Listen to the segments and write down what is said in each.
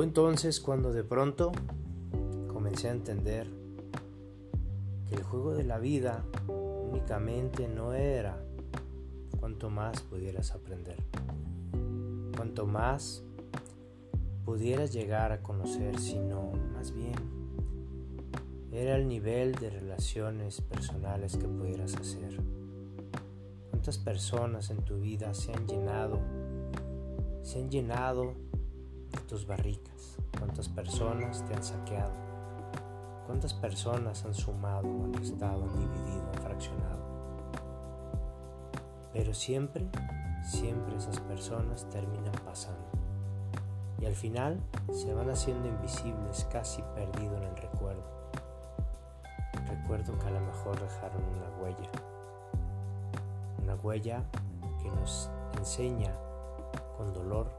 Fue entonces cuando de pronto comencé a entender que el juego de la vida únicamente no era cuanto más pudieras aprender, cuanto más pudieras llegar a conocer, sino más bien era el nivel de relaciones personales que pudieras hacer. ¿Cuántas personas en tu vida se han llenado, se han llenado tus barricas? ¿Cuántas personas te han saqueado? ¿Cuántas personas han sumado, han restado, han dividido, han fraccionado? Pero siempre, siempre esas personas terminan pasando. Y al final se van haciendo invisibles, casi perdido en el recuerdo. Recuerdo que a lo mejor dejaron una huella. Una huella que nos enseña con dolor,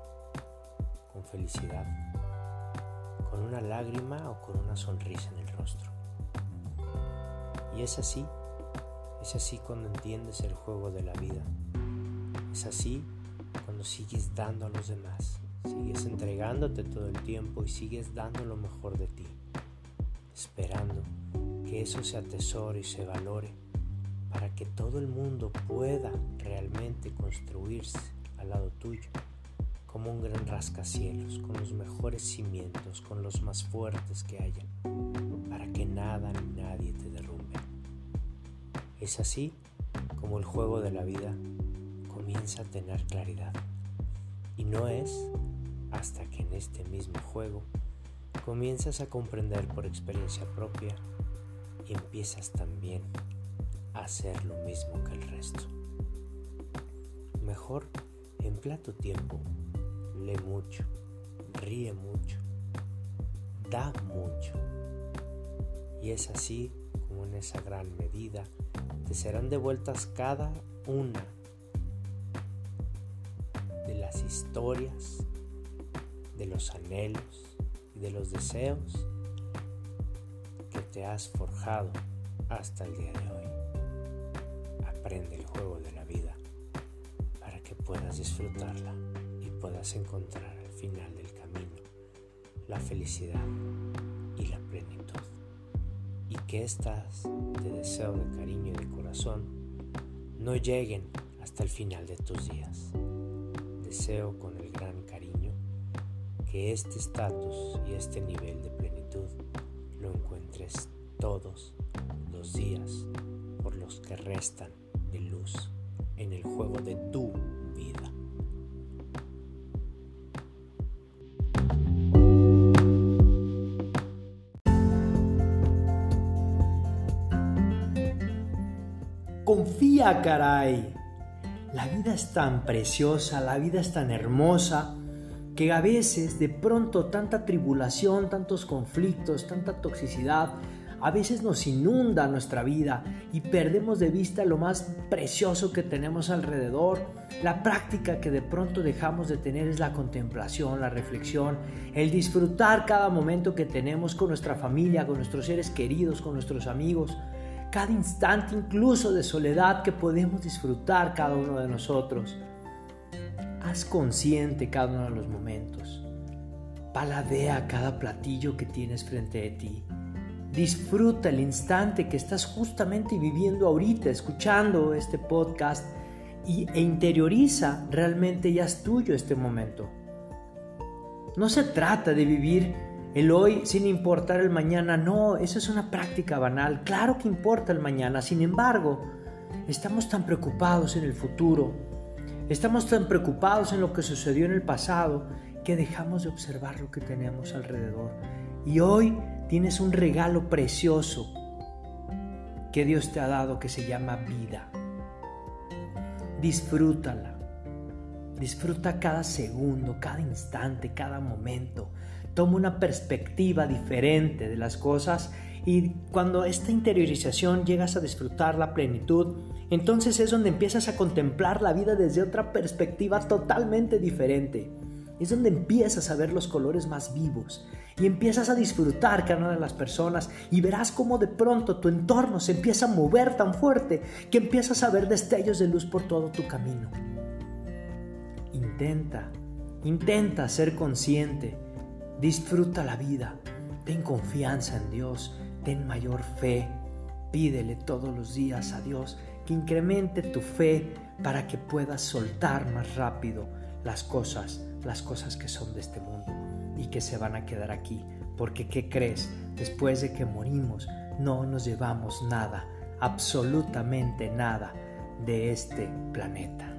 con felicidad, con una lágrima o con una sonrisa en el rostro. Y es así es así cuando entiendes el juego de la vida. Es así cuando sigues dando a los demás. Sigues entregándote todo el tiempo y sigues dando lo mejor de ti. Esperando que eso se atesore y se valore para que todo el mundo pueda realmente construirse al lado tuyo como un gran rascacielos, con los mejores cimientos, con los más fuertes que haya, para que nada ni nadie te derrumbe. Es así como el juego de la vida comienza a tener claridad. Y no es hasta que en este mismo juego comienzas a comprender por experiencia propia y empiezas también a hacer lo mismo que el resto. Mejor emplea tu tiempo, lee mucho, ríe mucho, da mucho. Y es así como en esa gran medida te serán devueltas cada una de las historias, de los anhelos y de los deseos que te has forjado hasta el día de hoy. Aprende el juego de la vida para que puedas disfrutarla puedas encontrar al final del camino la felicidad y la plenitud y que estas de deseo de cariño y de corazón no lleguen hasta el final de tus días. Deseo con el gran cariño que este estatus y este nivel de plenitud lo encuentres todos los días por los que restan de luz en el juego de tu vida. Confía, caray. La vida es tan preciosa, la vida es tan hermosa, que a veces de pronto tanta tribulación, tantos conflictos, tanta toxicidad, a veces nos inunda nuestra vida y perdemos de vista lo más precioso que tenemos alrededor. La práctica que de pronto dejamos de tener es la contemplación, la reflexión, el disfrutar cada momento que tenemos con nuestra familia, con nuestros seres queridos, con nuestros amigos cada instante incluso de soledad que podemos disfrutar cada uno de nosotros. Haz consciente cada uno de los momentos. Paladea cada platillo que tienes frente de ti. Disfruta el instante que estás justamente viviendo ahorita, escuchando este podcast y, e interioriza realmente ya es tuyo este momento. No se trata de vivir el hoy sin importar el mañana, no, eso es una práctica banal. Claro que importa el mañana, sin embargo, estamos tan preocupados en el futuro, estamos tan preocupados en lo que sucedió en el pasado, que dejamos de observar lo que tenemos alrededor. Y hoy tienes un regalo precioso que Dios te ha dado que se llama vida. Disfrútala. Disfruta cada segundo, cada instante, cada momento. Toma una perspectiva diferente de las cosas y cuando esta interiorización llegas a disfrutar la plenitud, entonces es donde empiezas a contemplar la vida desde otra perspectiva totalmente diferente. Es donde empiezas a ver los colores más vivos y empiezas a disfrutar cada una de las personas y verás cómo de pronto tu entorno se empieza a mover tan fuerte que empiezas a ver destellos de luz por todo tu camino. Intenta, intenta ser consciente Disfruta la vida, ten confianza en Dios, ten mayor fe, pídele todos los días a Dios que incremente tu fe para que puedas soltar más rápido las cosas, las cosas que son de este mundo y que se van a quedar aquí. Porque ¿qué crees? Después de que morimos no nos llevamos nada, absolutamente nada de este planeta.